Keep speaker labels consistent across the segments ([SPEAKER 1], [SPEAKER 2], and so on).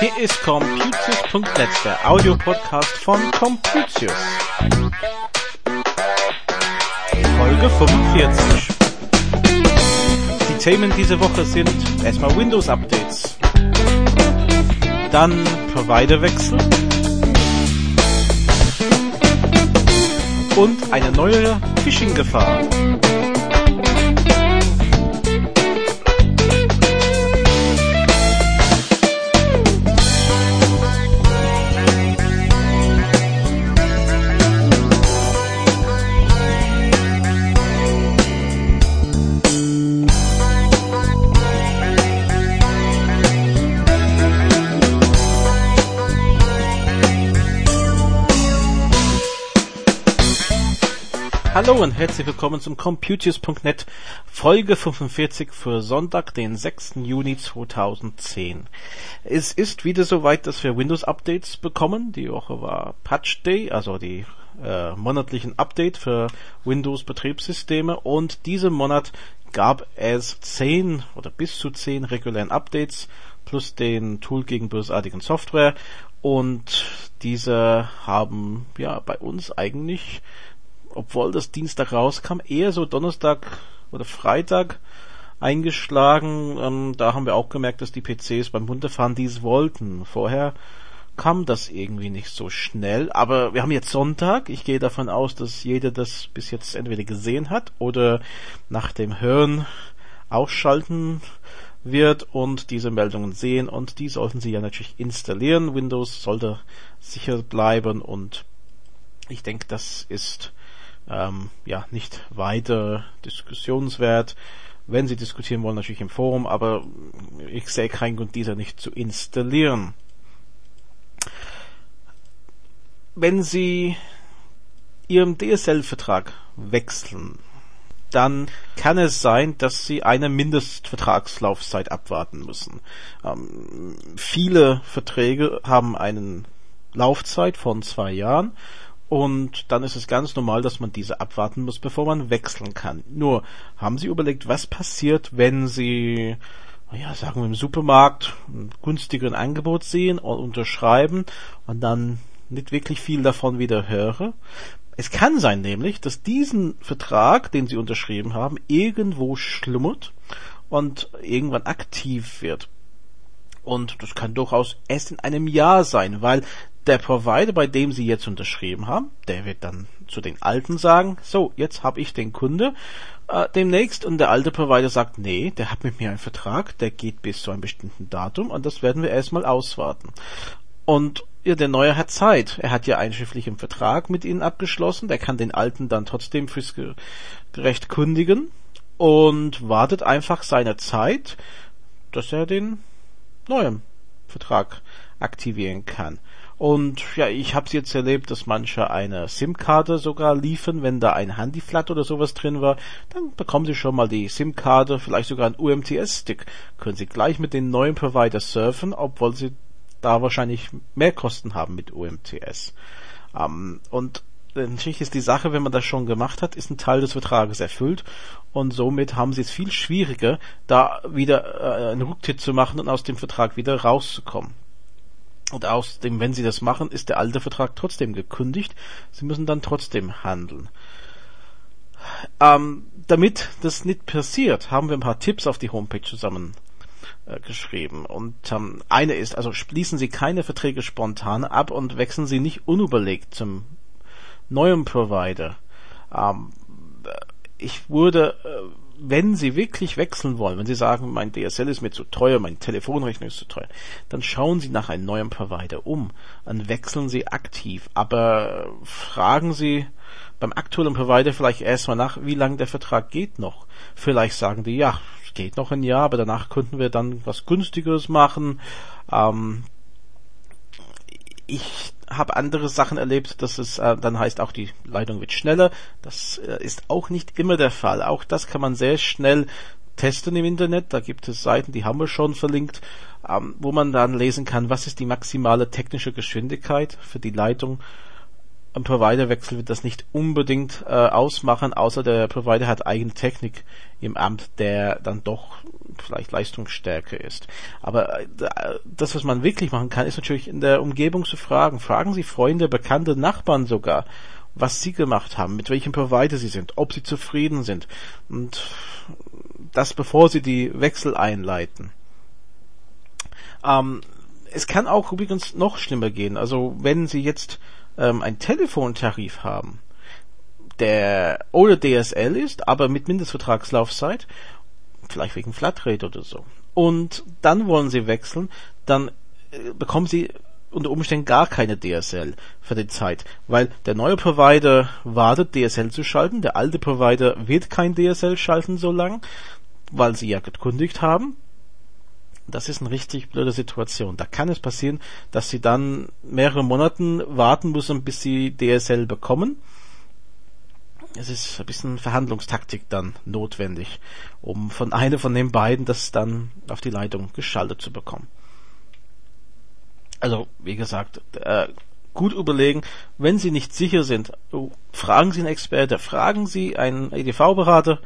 [SPEAKER 1] Hier ist Computius.net, der Audiopodcast von Computius. Folge 45. Die Themen diese Woche sind erstmal Windows Updates, dann Providerwechsel und eine neue Phishing-Gefahr. Hallo und herzlich willkommen zum Computius.net Folge 45 für Sonntag, den 6. Juni 2010. Es ist wieder soweit, dass wir Windows Updates bekommen. Die Woche war Patch Day, also die äh, monatlichen Update für Windows Betriebssysteme und diesen Monat gab es 10 oder bis zu 10 regulären Updates plus den Tool gegen bösartigen Software und diese haben ja bei uns eigentlich obwohl das Dienstag rauskam, eher so Donnerstag oder Freitag eingeschlagen. Ähm, da haben wir auch gemerkt, dass die PCs beim Runterfahren dies wollten. Vorher kam das irgendwie nicht so schnell. Aber wir haben jetzt Sonntag. Ich gehe davon aus, dass jeder das bis jetzt entweder gesehen hat oder nach dem Hören ausschalten wird und diese Meldungen sehen und die sollten Sie ja natürlich installieren. Windows sollte sicher bleiben und ich denke, das ist ähm, ja nicht weiter diskussionswert. Wenn Sie diskutieren wollen, natürlich im Forum, aber ich sehe keinen Grund, dieser nicht zu installieren. Wenn Sie Ihren DSL-Vertrag wechseln, dann kann es sein, dass Sie eine Mindestvertragslaufzeit abwarten müssen. Ähm, viele Verträge haben eine Laufzeit von zwei Jahren und dann ist es ganz normal, dass man diese abwarten muss, bevor man wechseln kann. Nur, haben Sie überlegt, was passiert, wenn Sie, ja, sagen wir im Supermarkt ein günstigeren Angebot sehen und unterschreiben und dann nicht wirklich viel davon wieder höre? Es kann sein nämlich, dass diesen Vertrag, den Sie unterschrieben haben, irgendwo schlummert und irgendwann aktiv wird. Und das kann durchaus erst in einem Jahr sein, weil der Provider, bei dem Sie jetzt unterschrieben haben, der wird dann zu den Alten sagen, so, jetzt habe ich den Kunde äh, demnächst und der alte Provider sagt, nee, der hat mit mir einen Vertrag, der geht bis zu einem bestimmten Datum und das werden wir erstmal auswarten. Und ja, der Neue hat Zeit. Er hat ja einen schriftlichen Vertrag mit Ihnen abgeschlossen, der kann den Alten dann trotzdem fürs Gerecht kündigen und wartet einfach seine Zeit, dass er den neuen Vertrag aktivieren kann. Und ja, ich habe es jetzt erlebt, dass manche eine SIM-Karte sogar liefern, wenn da ein Handyflat oder sowas drin war, dann bekommen sie schon mal die SIM-Karte, vielleicht sogar einen UMTS-Stick. Können sie gleich mit den neuen Provider surfen, obwohl sie da wahrscheinlich mehr Kosten haben mit UMTS. Ähm, und natürlich ist die Sache, wenn man das schon gemacht hat, ist ein Teil des Vertrages erfüllt und somit haben sie es viel schwieriger, da wieder äh, einen Rücktritt zu machen und aus dem Vertrag wieder rauszukommen. Und außerdem, wenn sie das machen, ist der alte Vertrag trotzdem gekündigt. Sie müssen dann trotzdem handeln. Ähm, damit das nicht passiert, haben wir ein paar Tipps auf die Homepage zusammen äh, geschrieben. Und ähm, eine ist, also schließen Sie keine Verträge spontan ab und wechseln Sie nicht unüberlegt zum neuen Provider. Ähm, ich würde äh, wenn Sie wirklich wechseln wollen, wenn Sie sagen, mein DSL ist mir zu teuer, mein Telefonrechnung ist zu teuer, dann schauen Sie nach einem neuen Provider um. Dann wechseln Sie aktiv. Aber fragen Sie beim aktuellen Provider vielleicht erstmal nach, wie lange der Vertrag geht noch. Vielleicht sagen die, ja, geht noch ein Jahr, aber danach könnten wir dann was günstigeres machen. Ähm, ich habe andere Sachen erlebt, dass es äh, dann heißt auch die Leitung wird schneller. Das äh, ist auch nicht immer der Fall. Auch das kann man sehr schnell testen im Internet. Da gibt es Seiten, die haben wir schon verlinkt, ähm, wo man dann lesen kann, was ist die maximale technische Geschwindigkeit für die Leitung ein Providerwechsel wird das nicht unbedingt äh, ausmachen, außer der Provider hat eigene Technik im Amt, der dann doch vielleicht leistungsstärker ist. Aber äh, das, was man wirklich machen kann, ist natürlich in der Umgebung zu fragen. Fragen Sie Freunde, Bekannte, Nachbarn sogar, was sie gemacht haben, mit welchem Provider sie sind, ob sie zufrieden sind. Und das bevor sie die Wechsel einleiten. Ähm, es kann auch übrigens noch schlimmer gehen. Also wenn Sie jetzt ähm, einen Telefontarif haben, der ohne DSL ist, aber mit Mindestvertragslaufzeit, vielleicht wegen Flatrate oder so, und dann wollen Sie wechseln, dann äh, bekommen Sie unter Umständen gar keine DSL für die Zeit, weil der neue Provider wartet, DSL zu schalten, der alte Provider wird kein DSL schalten so lang, weil sie ja gekündigt haben. Das ist eine richtig blöde Situation. Da kann es passieren, dass sie dann mehrere Monate warten müssen, bis sie DSL bekommen. Es ist ein bisschen Verhandlungstaktik dann notwendig, um von einer von den beiden das dann auf die Leitung geschaltet zu bekommen. Also, wie gesagt, äh, gut überlegen. Wenn Sie nicht sicher sind, oh, fragen Sie einen Experte, fragen Sie einen EDV-Berater,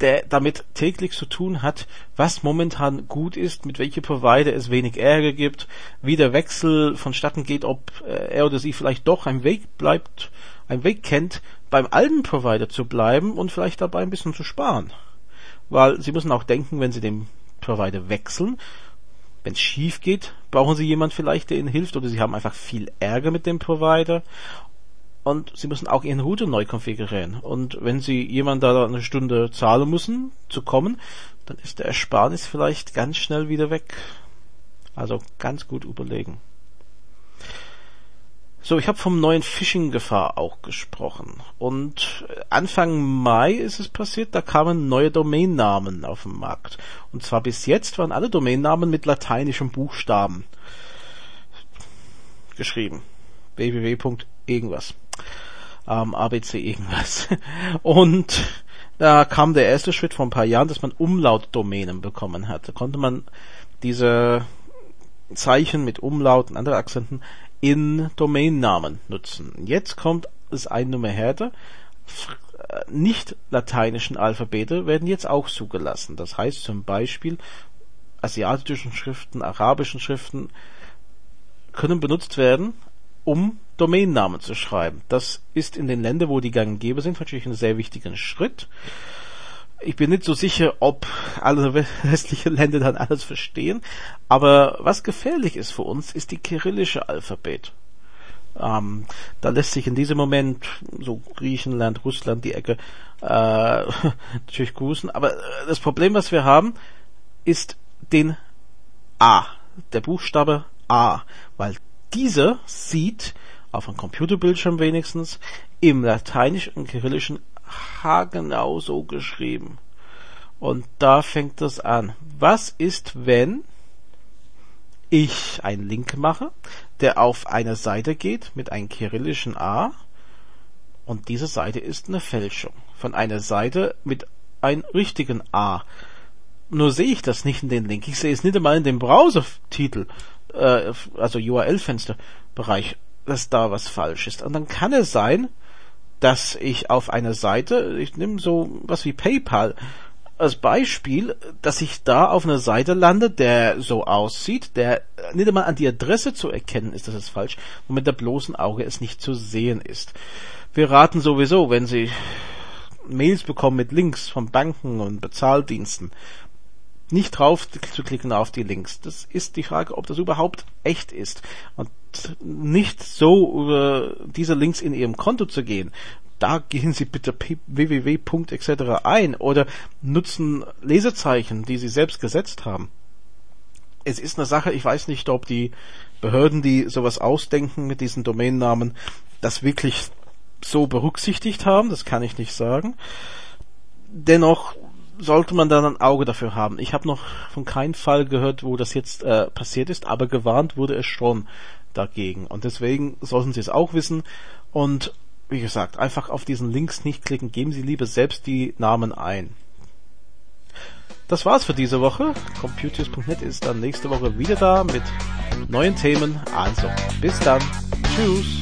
[SPEAKER 1] der damit täglich zu tun hat, was momentan gut ist, mit welchem Provider es wenig Ärger gibt, wie der Wechsel vonstatten geht, ob äh, er oder sie vielleicht doch ein Weg bleibt, ein Weg kennt, beim alten Provider zu bleiben und vielleicht dabei ein bisschen zu sparen. Weil sie müssen auch denken, wenn sie den Provider wechseln, wenn es schief geht, brauchen sie jemand vielleicht, der ihnen hilft, oder sie haben einfach viel Ärger mit dem Provider und Sie müssen auch Ihren Router neu konfigurieren. Und wenn Sie jemand da eine Stunde zahlen müssen, zu kommen, dann ist der Ersparnis vielleicht ganz schnell wieder weg. Also ganz gut überlegen. So, ich habe vom neuen Phishing-Gefahr auch gesprochen. Und Anfang Mai ist es passiert, da kamen neue Domainnamen auf den Markt. Und zwar bis jetzt waren alle Domainnamen mit lateinischem Buchstaben geschrieben. www. irgendwas ähm, ABC irgendwas. Und da kam der erste Schritt vor ein paar Jahren, dass man Umlautdomänen bekommen hat. Da konnte man diese Zeichen mit Umlaut und anderen Akzenten in Domainnamen nutzen. Jetzt kommt es ein Nummer härter. Nicht lateinischen Alphabete werden jetzt auch zugelassen. Das heißt zum Beispiel asiatischen Schriften, arabischen Schriften können benutzt werden, um Domainnamen zu schreiben. Das ist in den Ländern, wo die gang gäbe sind, natürlich ein sehr wichtiger Schritt. Ich bin nicht so sicher, ob alle westlichen Länder dann alles verstehen, aber was gefährlich ist für uns, ist die kyrillische Alphabet. Ähm, da lässt sich in diesem Moment so Griechenland, Russland, die Ecke äh, natürlich grüßen, aber das Problem, was wir haben, ist den A, der Buchstabe A, weil dieser sieht auf einem Computerbildschirm wenigstens, im Lateinischen und Kyrillischen haargenau so geschrieben. Und da fängt es an. Was ist, wenn ich einen Link mache, der auf eine Seite geht mit einem kyrillischen A und diese Seite ist eine Fälschung von einer Seite mit einem richtigen A. Nur sehe ich das nicht in den Link. Ich sehe es nicht einmal in dem Browsertitel, äh, also URL-Fensterbereich dass da was falsch ist. Und dann kann es sein, dass ich auf einer Seite, ich nehme so was wie PayPal als Beispiel, dass ich da auf einer Seite lande, der so aussieht, der nicht einmal an die Adresse zu erkennen ist, das ist falsch, und mit der bloßen Auge es nicht zu sehen ist. Wir raten sowieso, wenn Sie Mails bekommen mit Links von Banken und Bezahldiensten, nicht drauf zu klicken auf die Links. Das ist die Frage, ob das überhaupt echt ist. Und nicht so über diese Links in Ihrem Konto zu gehen. Da gehen Sie bitte www. etc. ein oder nutzen Lesezeichen, die Sie selbst gesetzt haben. Es ist eine Sache, ich weiß nicht, ob die Behörden, die sowas ausdenken mit diesen Domainnamen, das wirklich so berücksichtigt haben, das kann ich nicht sagen. Dennoch sollte man dann ein Auge dafür haben. Ich habe noch von keinem Fall gehört, wo das jetzt äh, passiert ist, aber gewarnt wurde es schon dagegen. Und deswegen sollten Sie es auch wissen. Und wie gesagt, einfach auf diesen Links nicht klicken, geben Sie lieber selbst die Namen ein. Das war's für diese Woche. Computers.net ist dann nächste Woche wieder da mit neuen Themen. Also, bis dann. Tschüss.